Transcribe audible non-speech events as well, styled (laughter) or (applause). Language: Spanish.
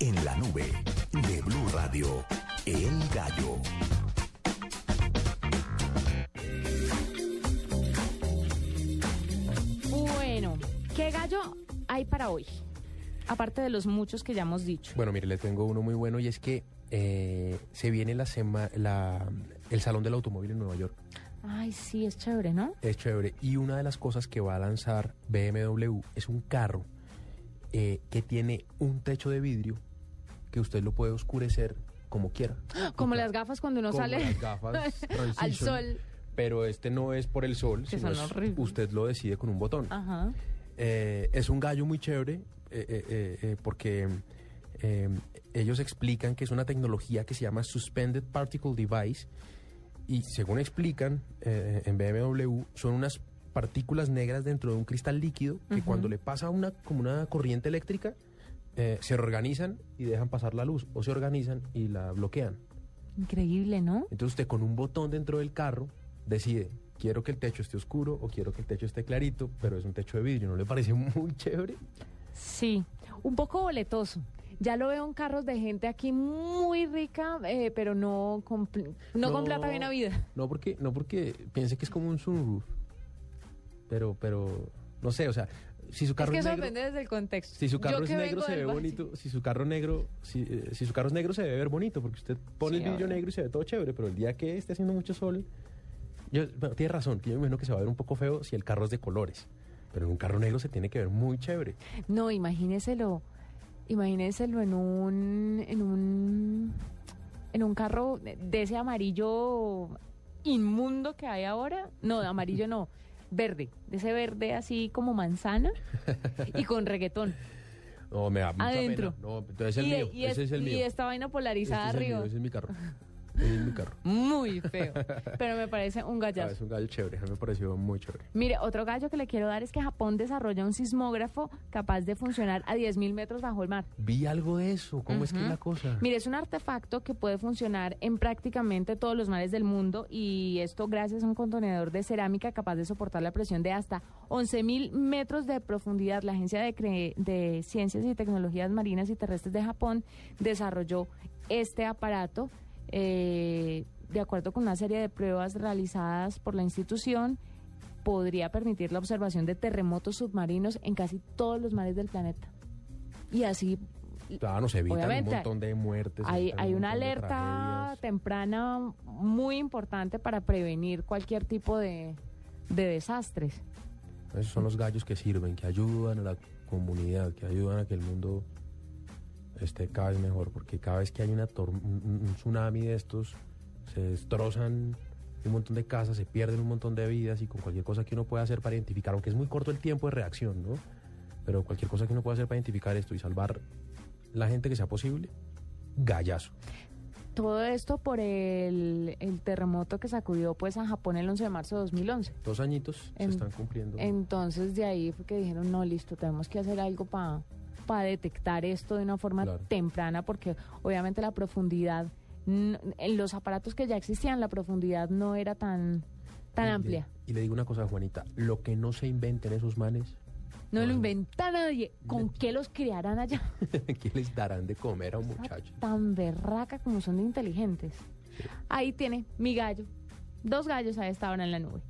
En la nube de Blue Radio, El Gallo. Bueno, ¿qué gallo hay para hoy? Aparte de los muchos que ya hemos dicho. Bueno, mire, le tengo uno muy bueno y es que eh, se viene la sema, la, el Salón del Automóvil en Nueva York. Ay, sí, es chévere, ¿no? Es chévere. Y una de las cosas que va a lanzar BMW es un carro eh, que tiene un techo de vidrio que usted lo puede oscurecer como quiera. (gasps) Como las gafas cuando uno Como sale las gafas (laughs) al sol. Pero este no es por el sol, Que sino es- usted lo decide con un botón. Ajá. Eh, es un gallo muy chévere eh, eh, porque ellos explican que es una tecnología que se llama Suspended Particle Device y según explican en BMW son unas partículas negras dentro de un cristal líquido que cuando le pasa una como una corriente eléctrica eh, se organizan y dejan pasar la luz o se organizan y la bloquean. Increíble, ¿no? Entonces usted con un botón dentro del carro decide, quiero que el techo esté oscuro o quiero que el techo esté clarito, pero es un techo de vidrio, ¿no le parece (laughs) muy chévere? Sí, un poco boletoso. Ya lo veo en carros de gente aquí muy rica, eh, pero no con, pl- no, con plata bien vida. No porque, no porque piense que es como un sunroof, pero, pero, no sé, o sea, si su Es carro que es, eso negro, depende desde el contexto. si su carro Yo es que negro se ve bonito, si su carro negro, si, eh, si su carro es negro se debe ver bonito, porque usted pone Sí, el vidrio negro y se ve todo chévere, pero el día que esté haciendo mucho sol, yo, bueno, tiene razón, que yo me imagino que se va a ver un poco feo si el carro es de colores, pero en un carro negro se tiene que ver muy chévere. No, imagíneselo, imagíneselo en un, en un, en un carro de de ese amarillo inmundo que hay ahora. No, de amarillo no, verde, de ese verde así como manzana y con reggaetón. (laughs) No, me da mucha Adentro. pena. No, entonces es el y, mío. y ese es- es el y mío. esta vaina Este polarizada es el mío, arriba. ese es mi carro. Mi carro. Muy (laughs) feo, pero me parece un Ah, es un gallo chévere, me pareció muy chévere. Mire, otro gallo que le quiero dar es que Japón desarrolla un sismógrafo capaz de funcionar a 10.000 metros bajo el mar. Vi algo de eso, ¿cómo es que es la cosa? Mire, es un artefacto que puede funcionar en prácticamente todos los mares del mundo y esto gracias a un contenedor de cerámica capaz de soportar la presión de hasta 11.000 metros de profundidad. La Agencia de, Cre- de Ciencias y Tecnologías Marinas y Terrestres de Japón desarrolló este aparato eh, de acuerdo con una serie de pruebas realizadas por la institución podría permitir la observación de terremotos submarinos en casi todos los mares del planeta. Y así Claro, se evitan Obviamente, un montón de muertes. hay, evitan hay un una alerta temprana muy importante para prevenir cualquier tipo de, de desastres. Esos son los gallos que sirven, que ayudan a la comunidad, que ayudan a que el mundo esté cada vez mejor, porque cada vez que hay una un tsunami de estos, se destrozan un montón de casas, se pierden un montón de vidas y con cualquier cosa que uno pueda hacer para identificar, aunque es muy corto el tiempo de reacción, ¿no? Pero cualquier cosa que uno pueda hacer para identificar esto y salvar la gente que sea posible, gallazo. Todo esto por el, el terremoto que sacudió pues a Japón el 11 de marzo de 2011. Dos añitos En- se están cumpliendo. Entonces de ahí fue que dijeron, no, listo, tenemos que hacer algo para detectar esto de una forma Claro. temprana porque obviamente la profundidad, en los aparatos que ya existían, la profundidad no era tan, tan Y le- amplia. Y le digo una cosa, Juanita, lo que no se inventen esos manes, No lo inventa nadie. ¿Con qué los criarán allá? (laughs) ¿qué les darán de comer a un muchacho? Tan berraca como son de inteligentes. Ahí tiene mi gallo. Dos gallos a esta hora en la nube.